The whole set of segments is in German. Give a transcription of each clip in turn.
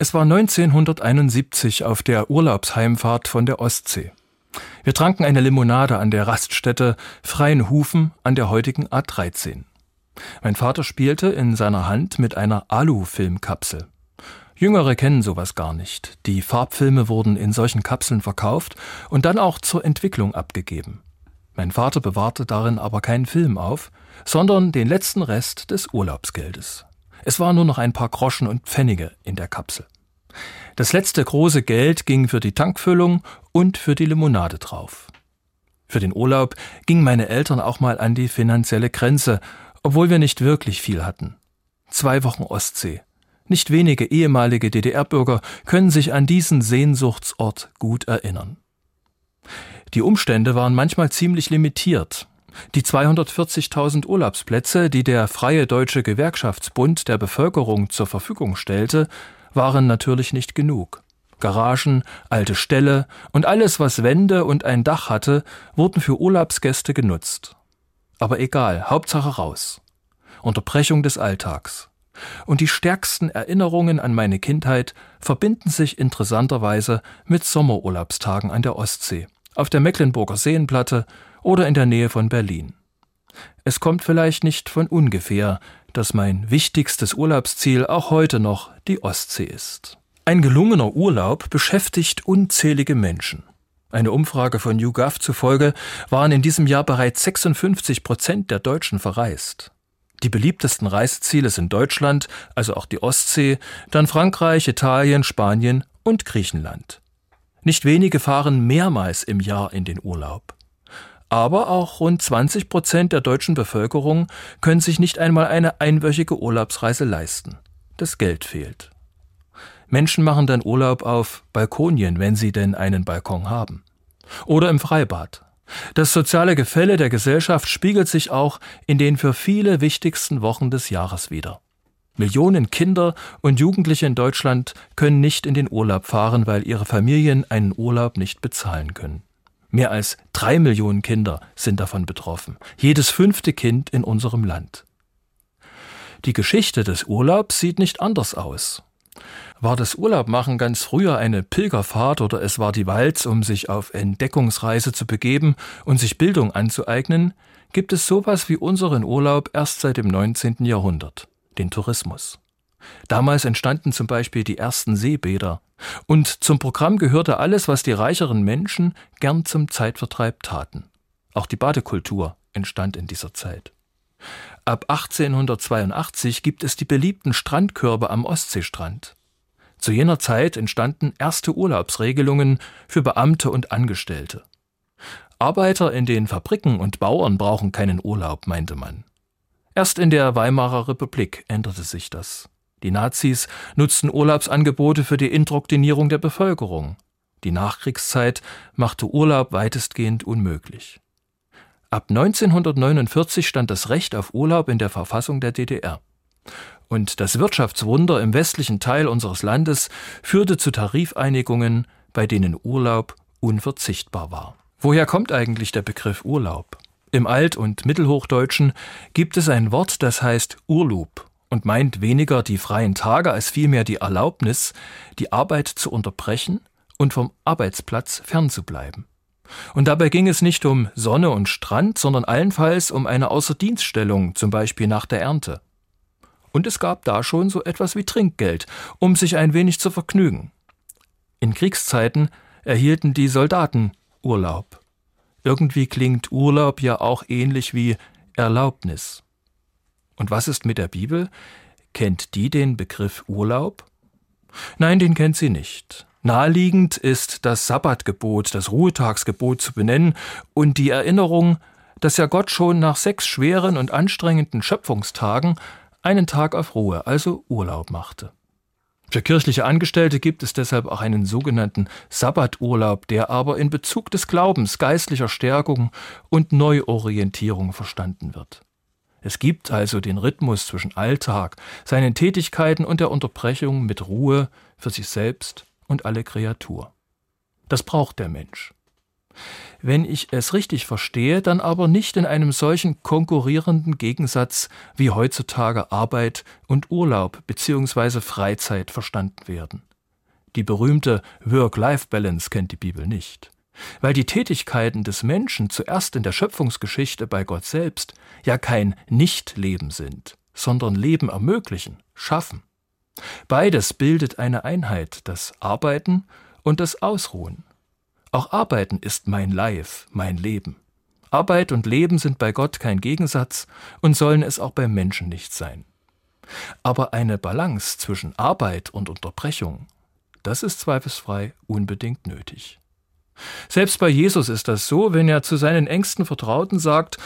Es war 1971 auf der Urlaubsheimfahrt von der Ostsee. Wir tranken eine Limonade an der Raststätte Freien Hufen an der heutigen A13. Mein Vater spielte in seiner Hand mit einer Alu-Filmkapsel. Jüngere kennen sowas gar nicht. Die Farbfilme wurden in solchen Kapseln verkauft und dann auch zur Entwicklung abgegeben. Mein Vater bewahrte darin aber keinen Film auf, sondern den letzten Rest des Urlaubsgeldes. Es waren nur noch ein paar Groschen und Pfennige in der Kapsel. Das letzte große Geld ging für die Tankfüllung und für die Limonade drauf. Für den Urlaub gingen meine Eltern auch mal an die finanzielle Grenze, obwohl wir nicht wirklich viel hatten. Zwei Wochen Ostsee. Nicht wenige ehemalige DDR-Bürger können sich an diesen Sehnsuchtsort gut erinnern. Die Umstände waren manchmal ziemlich limitiert. Die 240.000 Urlaubsplätze, die der Freie Deutsche Gewerkschaftsbund der Bevölkerung zur Verfügung stellte, waren natürlich nicht genug. Garagen, alte Ställe und alles, was Wände und ein Dach hatte, wurden für Urlaubsgäste genutzt. Aber egal, Hauptsache raus. Unterbrechung des Alltags. Und die stärksten Erinnerungen an meine Kindheit verbinden sich interessanterweise mit Sommerurlaubstagen an der Ostsee, auf der Mecklenburger Seenplatte oder in der Nähe von Berlin. Es kommt vielleicht nicht von ungefähr, dass mein wichtigstes Urlaubsziel auch heute noch die Ostsee ist. Ein gelungener Urlaub beschäftigt unzählige Menschen. Eine Umfrage von YouGov zufolge waren in diesem Jahr bereits 56 Prozent der Deutschen verreist. Die beliebtesten Reiseziele sind Deutschland, also auch die Ostsee, dann Frankreich, Italien, Spanien und Griechenland. Nicht wenige fahren mehrmals im Jahr in den Urlaub. Aber auch rund 20 Prozent der deutschen Bevölkerung können sich nicht einmal eine einwöchige Urlaubsreise leisten. Das Geld fehlt. Menschen machen dann Urlaub auf Balkonien, wenn sie denn einen Balkon haben. Oder im Freibad. Das soziale Gefälle der Gesellschaft spiegelt sich auch in den für viele wichtigsten Wochen des Jahres wider. Millionen Kinder und Jugendliche in Deutschland können nicht in den Urlaub fahren, weil ihre Familien einen Urlaub nicht bezahlen können. Mehr als drei Millionen Kinder sind davon betroffen, jedes fünfte Kind in unserem Land. Die Geschichte des Urlaubs sieht nicht anders aus. War das Urlaubmachen ganz früher eine Pilgerfahrt oder es war die Walz, um sich auf Entdeckungsreise zu begeben und sich Bildung anzueignen, gibt es sowas wie unseren Urlaub erst seit dem 19. Jahrhundert, den Tourismus. Damals entstanden zum Beispiel die ersten Seebäder. Und zum Programm gehörte alles, was die reicheren Menschen gern zum Zeitvertreib taten. Auch die Badekultur entstand in dieser Zeit. Ab 1882 gibt es die beliebten Strandkörbe am Ostseestrand. Zu jener Zeit entstanden erste Urlaubsregelungen für Beamte und Angestellte. Arbeiter in den Fabriken und Bauern brauchen keinen Urlaub, meinte man. Erst in der Weimarer Republik änderte sich das. Die Nazis nutzten Urlaubsangebote für die Indoktrinierung der Bevölkerung. Die Nachkriegszeit machte Urlaub weitestgehend unmöglich. Ab 1949 stand das Recht auf Urlaub in der Verfassung der DDR. Und das Wirtschaftswunder im westlichen Teil unseres Landes führte zu Tarifeinigungen, bei denen Urlaub unverzichtbar war. Woher kommt eigentlich der Begriff Urlaub? Im Alt- und Mittelhochdeutschen gibt es ein Wort, das heißt Urlub und meint weniger die freien Tage als vielmehr die Erlaubnis, die Arbeit zu unterbrechen und vom Arbeitsplatz fernzubleiben. Und dabei ging es nicht um Sonne und Strand, sondern allenfalls um eine Außerdienststellung, zum Beispiel nach der Ernte. Und es gab da schon so etwas wie Trinkgeld, um sich ein wenig zu vergnügen. In Kriegszeiten erhielten die Soldaten Urlaub. Irgendwie klingt Urlaub ja auch ähnlich wie Erlaubnis. Und was ist mit der Bibel? Kennt die den Begriff Urlaub? Nein, den kennt sie nicht. Naheliegend ist das Sabbatgebot, das Ruhetagsgebot zu benennen und die Erinnerung, dass ja Gott schon nach sechs schweren und anstrengenden Schöpfungstagen einen Tag auf Ruhe, also Urlaub machte. Für kirchliche Angestellte gibt es deshalb auch einen sogenannten Sabbaturlaub, der aber in Bezug des Glaubens, geistlicher Stärkung und Neuorientierung verstanden wird. Es gibt also den Rhythmus zwischen Alltag, seinen Tätigkeiten und der Unterbrechung mit Ruhe für sich selbst und alle Kreatur. Das braucht der Mensch. wenn ich es richtig verstehe, dann aber nicht in einem solchen konkurrierenden Gegensatz wie heutzutage Arbeit und Urlaub bzw. Freizeit verstanden werden. Die berühmte Work-Life-Balance kennt die Bibel nicht, weil die Tätigkeiten des Menschen zuerst in der Schöpfungsgeschichte bei Gott selbst ja kein Nichtleben sind, sondern Leben ermöglichen, schaffen. Beides bildet eine Einheit, das Arbeiten und das Ausruhen. Auch Arbeiten ist mein Life, mein Leben. Arbeit und Leben sind bei Gott kein Gegensatz und sollen es auch beim Menschen nicht sein. Aber eine Balance zwischen Arbeit und Unterbrechung, das ist zweifelsfrei unbedingt nötig. Selbst bei Jesus ist das so, wenn er zu seinen engsten Vertrauten sagt,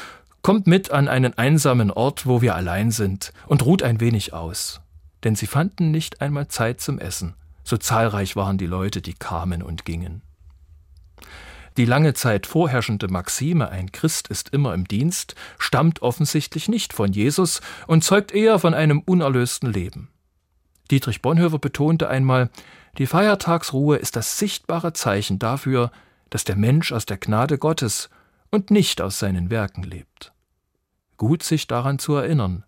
Kommt mit an einen einsamen Ort, wo wir allein sind, und ruht ein wenig aus. Denn sie fanden nicht einmal Zeit zum Essen, so zahlreich waren die Leute, die kamen und gingen. Die lange Zeit vorherrschende Maxime, ein Christ ist immer im Dienst, stammt offensichtlich nicht von Jesus und zeugt eher von einem unerlösten Leben. Dietrich Bonhoeffer betonte einmal, die Feiertagsruhe ist das sichtbare Zeichen dafür, dass der Mensch aus der Gnade Gottes und nicht aus seinen Werken lebt. Gut sich daran zu erinnern,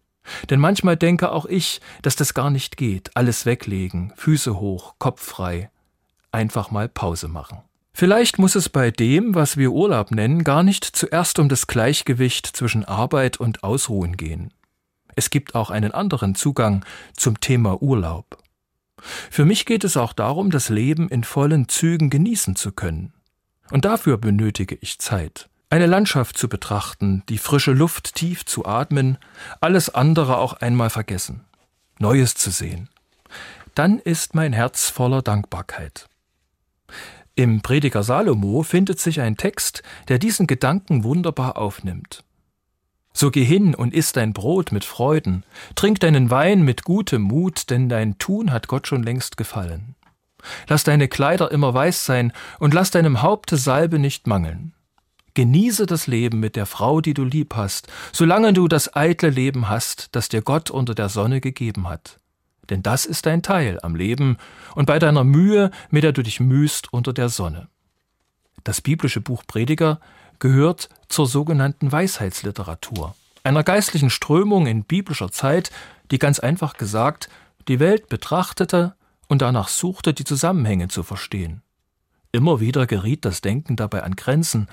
denn manchmal denke auch ich, dass das gar nicht geht, alles weglegen, Füße hoch, Kopf frei, einfach mal Pause machen. Vielleicht muss es bei dem, was wir Urlaub nennen, gar nicht zuerst um das Gleichgewicht zwischen Arbeit und Ausruhen gehen. Es gibt auch einen anderen Zugang zum Thema Urlaub. Für mich geht es auch darum, das Leben in vollen Zügen genießen zu können. Und dafür benötige ich Zeit. Eine Landschaft zu betrachten, die frische Luft tief zu atmen, alles andere auch einmal vergessen, Neues zu sehen. Dann ist mein Herz voller Dankbarkeit. Im Prediger Salomo findet sich ein Text, der diesen Gedanken wunderbar aufnimmt. So geh hin und iss dein Brot mit Freuden, trink deinen Wein mit gutem Mut, denn dein Tun hat Gott schon längst gefallen. Lass deine Kleider immer weiß sein und lass deinem Haupte Salbe nicht mangeln. Genieße das Leben mit der Frau, die du lieb hast, solange du das eitle Leben hast, das dir Gott unter der Sonne gegeben hat denn das ist dein Teil am Leben und bei deiner Mühe, mit der du dich mühst unter der Sonne. Das biblische Buch Prediger gehört zur sogenannten Weisheitsliteratur, einer geistlichen Strömung in biblischer Zeit, die ganz einfach gesagt die Welt betrachtete und danach suchte, die Zusammenhänge zu verstehen. Immer wieder geriet das Denken dabei an Grenzen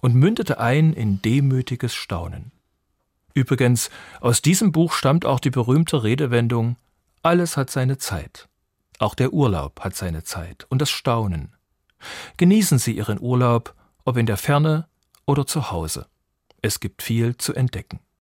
und mündete ein in demütiges Staunen. Übrigens, aus diesem Buch stammt auch die berühmte Redewendung alles hat seine Zeit. Auch der Urlaub hat seine Zeit und das Staunen. Genießen Sie Ihren Urlaub, ob in der Ferne oder zu Hause. Es gibt viel zu entdecken.